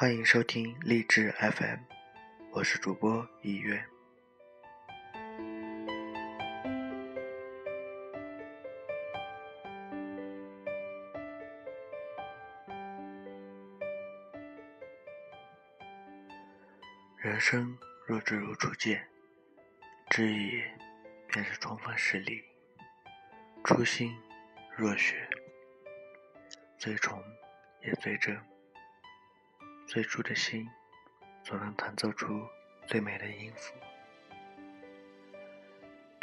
欢迎收听励志 FM，我是主播一月。人生若只如初见，知意便是充分实力。初心若雪，最纯也最真。最初的心，总能弹奏出最美的音符。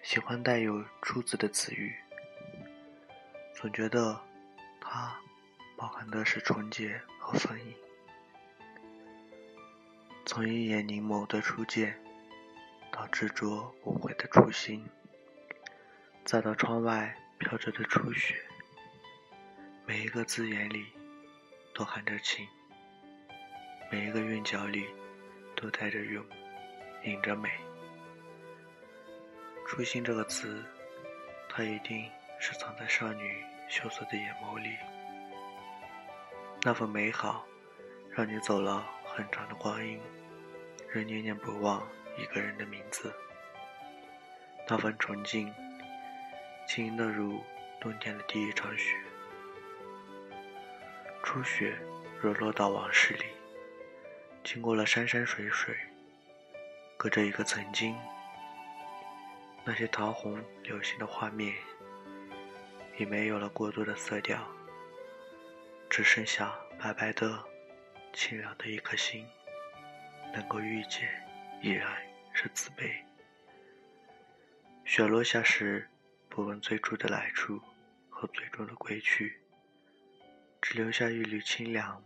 喜欢带有“初”字的词语，总觉得它包含的是纯洁和丰盈。从一眼凝眸的初见，到执着无悔的初心，再到窗外飘着的初雪，每一个字眼里都含着情。每一个韵脚里，都带着韵，引着美。初心这个词，它一定是藏在少女羞涩的眼眸里。那份美好，让你走了很长的光阴，仍念念不忘一个人的名字。那份纯净，轻盈的如冬天的第一场雪。初雪若落到往事里。经过了山山水水，隔着一个曾经，那些桃红流行的画面，已没有了过多的色调，只剩下白白的、清凉的一颗心。能够遇见，依然是慈悲。雪落下时，不问最初的来处和最终的归去，只留下一缕清凉，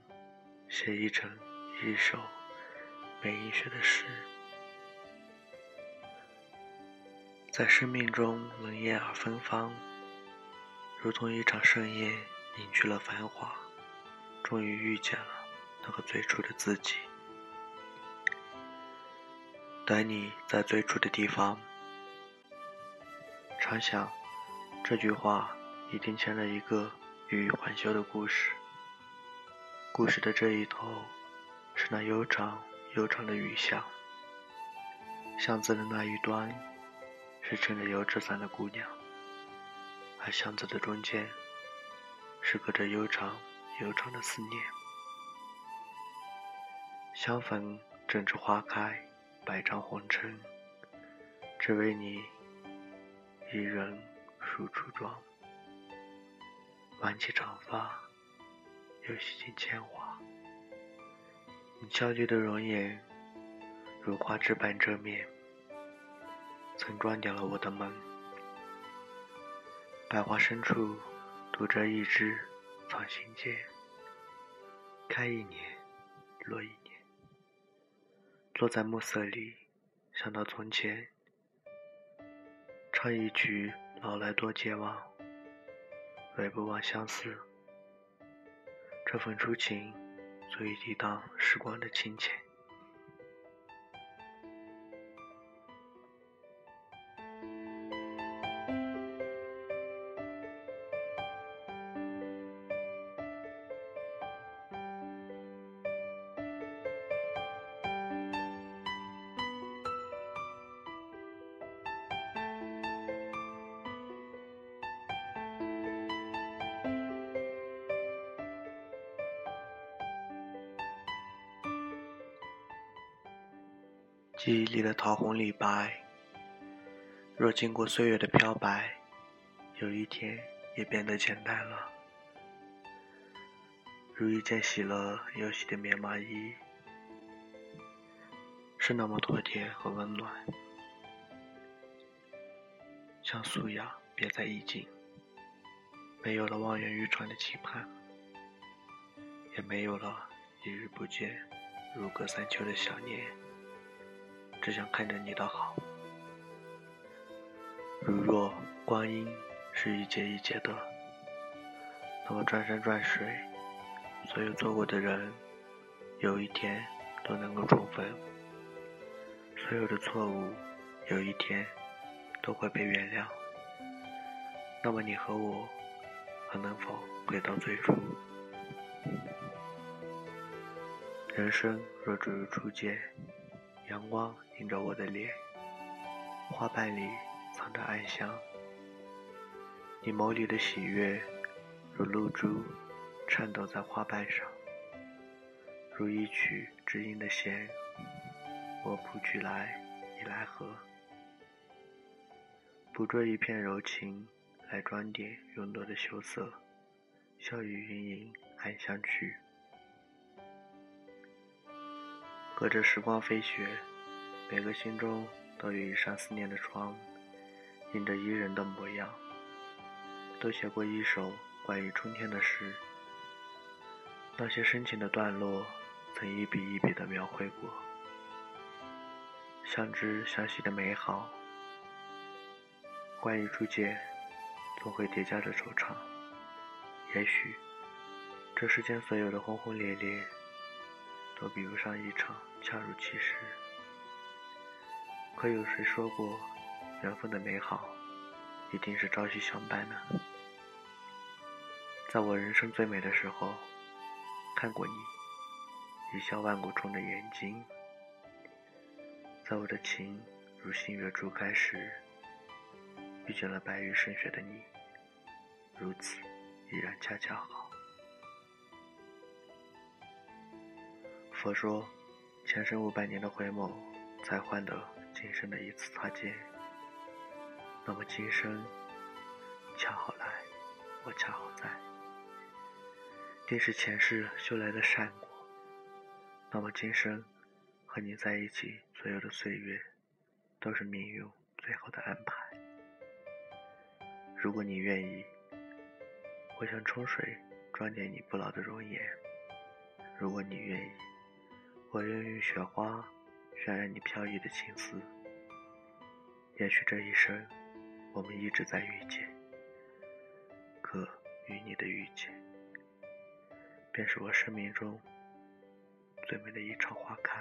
写一程。一首没音学的诗，在生命中冷艳而芬芳，如同一场盛宴隐去了繁华，终于遇见了那个最初的自己。等你在最初的地方，常想这句话一定牵了一个欲语还休的故事。故事的这一头。是那悠长悠长的雨巷，巷子的那一端是撑着油纸伞的姑娘，而巷子的中间是隔着悠长悠长的思念。相逢正值花开，百丈红尘，只为你一人梳初妆，挽起长发，又洗尽铅华。你娇丽的容颜，如花枝般遮面，曾撞掉了我的梦。百花深处，独着一枝藏心间，开一年，落一年。坐在暮色里，想到从前，唱一曲老来多健忘，唯不忘相思。这份初情。足以抵挡时光的侵浅。记忆里的桃红李白，若经过岁月的漂白，有一天也变得简单了。如一件洗了又洗的棉麻衣，是那么妥帖和温暖，像素雅别在意境，没有了望眼欲穿的期盼，也没有了一日不见如隔三秋的想念。只想看着你的好。如若光阴是一节一节的，那么转山转水，所有错过的人，有一天都能够重逢；所有的错误，有一天都会被原谅。那么你和我，还能否回到最初？人生若只如初见，阳光映着我的脸，花瓣里藏着暗香。你眸里的喜悦，如露珠颤抖在花瓣上，如一曲知音的弦，我谱曲来，你来和，捕捉一片柔情，来装点慵懒的羞涩，笑语盈盈，暗香去。隔着时光飞雪，每个心中都有一扇思念的窗，印着伊人的模样。都写过一首关于春天的诗，那些深情的段落，曾一笔一笔的描绘过，相知相惜的美好。关于初见，总会叠加着惆怅。也许，这世间所有的轰轰烈烈。都比不上一场恰如其时。可有谁说过，缘分的美好一定是朝夕相伴呢？在我人生最美的时候，看过你一笑万古中的眼睛；在我的情如新月初开时，遇见了白玉胜雪的你，如此依然恰恰好。佛说，前生五百年的回眸，才换得今生的一次擦肩。那么今生，恰好来，我恰好在，定是前世修来的善果。那么今生，和你在一起，所有的岁月，都是命运最好的安排。如果你愿意，我想冲水装点你不老的容颜。如果你愿意。我愿用雪花渲染你飘逸的情丝。也许这一生，我们一直在遇见，可与你的遇见，便是我生命中最美的一场花开。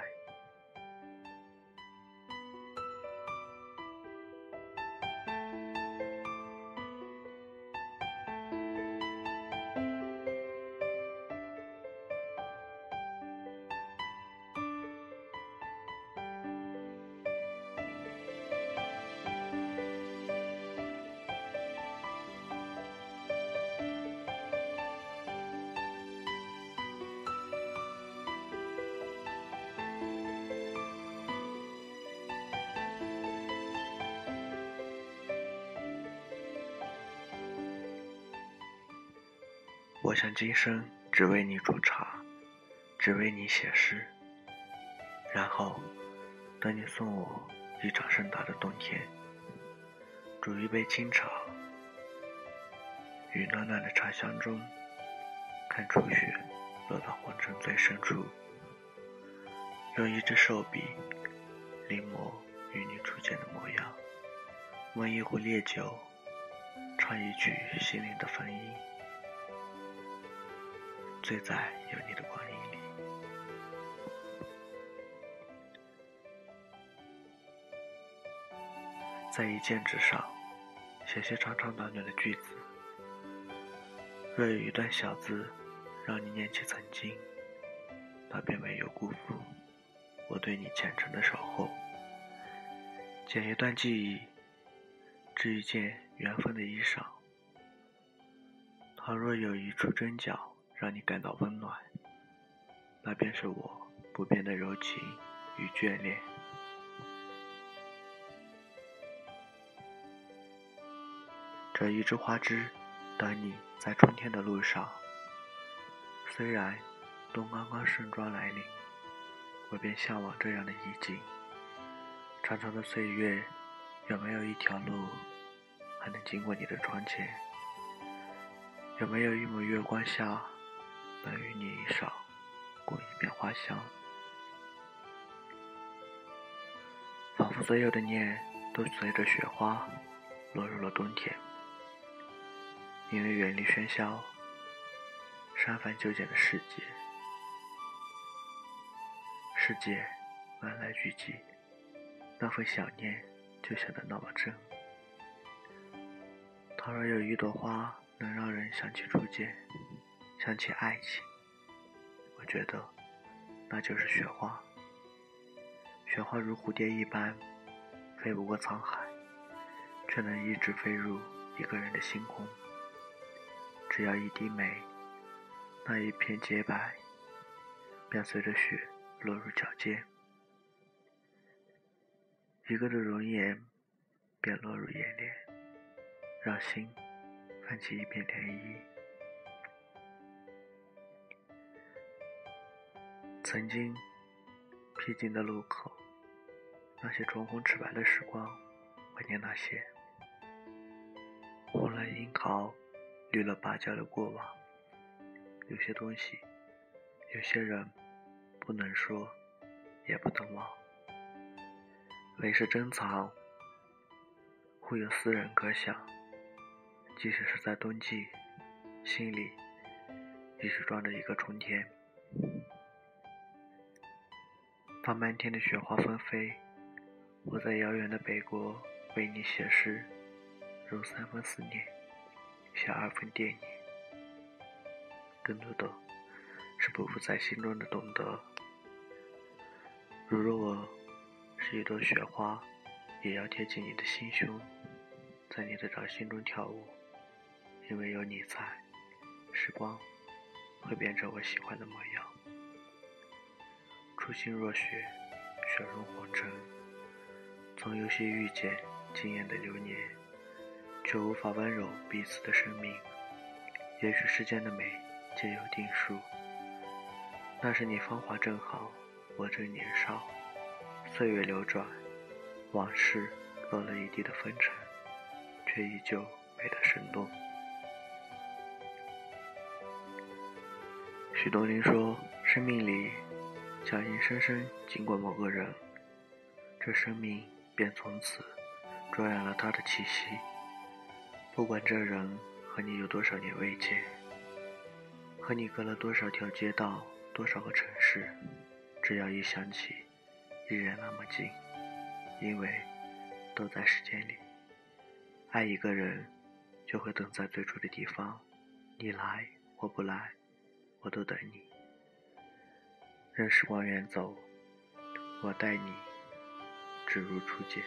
我想今生只为你煮茶，只为你写诗，然后等你送我一场盛大的冬天，煮一杯清茶，于暖暖的茶香中，看初雪落到红尘最深处，用一支手笔临摹与你初见的模样，温一壶烈酒，唱一曲心灵的梵音。醉在有你的光阴里，在一件纸上写些长长短短的句子。若有一段小字让你念起曾经，那便没有辜负我对你虔诚的守候。剪一段记忆，织一件缘分的衣裳。倘若有一处针脚。让你感到温暖，那便是我不变的柔情与眷恋。这一枝花枝，等你在春天的路上。虽然冬刚刚盛装来临，我便向往这样的意境。长长的岁月，有没有一条路还能经过你的窗前？有没有一抹月光下？能与你一晌过一遍花香，仿佛所有的念都随着雪花落入了冬天。因为远离喧嚣、删繁就简的世界，世界万籁俱寂，那份想念就显得那么真。倘若有一朵花能让人想起初见。想起爱情，我觉得那就是雪花。雪花如蝴蝶一般，飞不过沧海，却能一直飞入一个人的星空。只要一滴泪，那一片洁白，便随着雪落入脚尖。一个的容颜，便落入眼帘，让心泛起一片涟漪。曾经，僻静的路口，那些唇红齿白的时光，怀念那些红了樱桃、绿了芭蕉的过往。有些东西，有些人，不能说，也不能忘。唯是珍藏，忽有思人可想。即使是在冬季，心里亦是装着一个春天。当漫天的雪花纷飞，我在遥远的北国为你写诗，如三分思念，像二分惦念。更多的是匍匐在心中的懂得。如若我。是一朵雪花，也要贴近你的心胸，在你的掌心中跳舞。因为有你在，时光会变成我喜欢的模样。初心若雪，雪融红尘，总有些遇见惊艳的流年，却无法温柔彼此的生命。也许世间的美皆有定数，那是你芳华正好，我正年少。岁月流转，往事落了一地的风尘，却依旧美得生动。许多人说，生命里想硬生生经过某个人，这生命便从此着染了他的气息。不管这人和你有多少年未见，和你隔了多少条街道、多少个城市，只要一想起。依然那么近，因为都在时间里。爱一个人，就会等在最初的地方，你来或不来，我都等你。任时光远走，我待你，只如初见。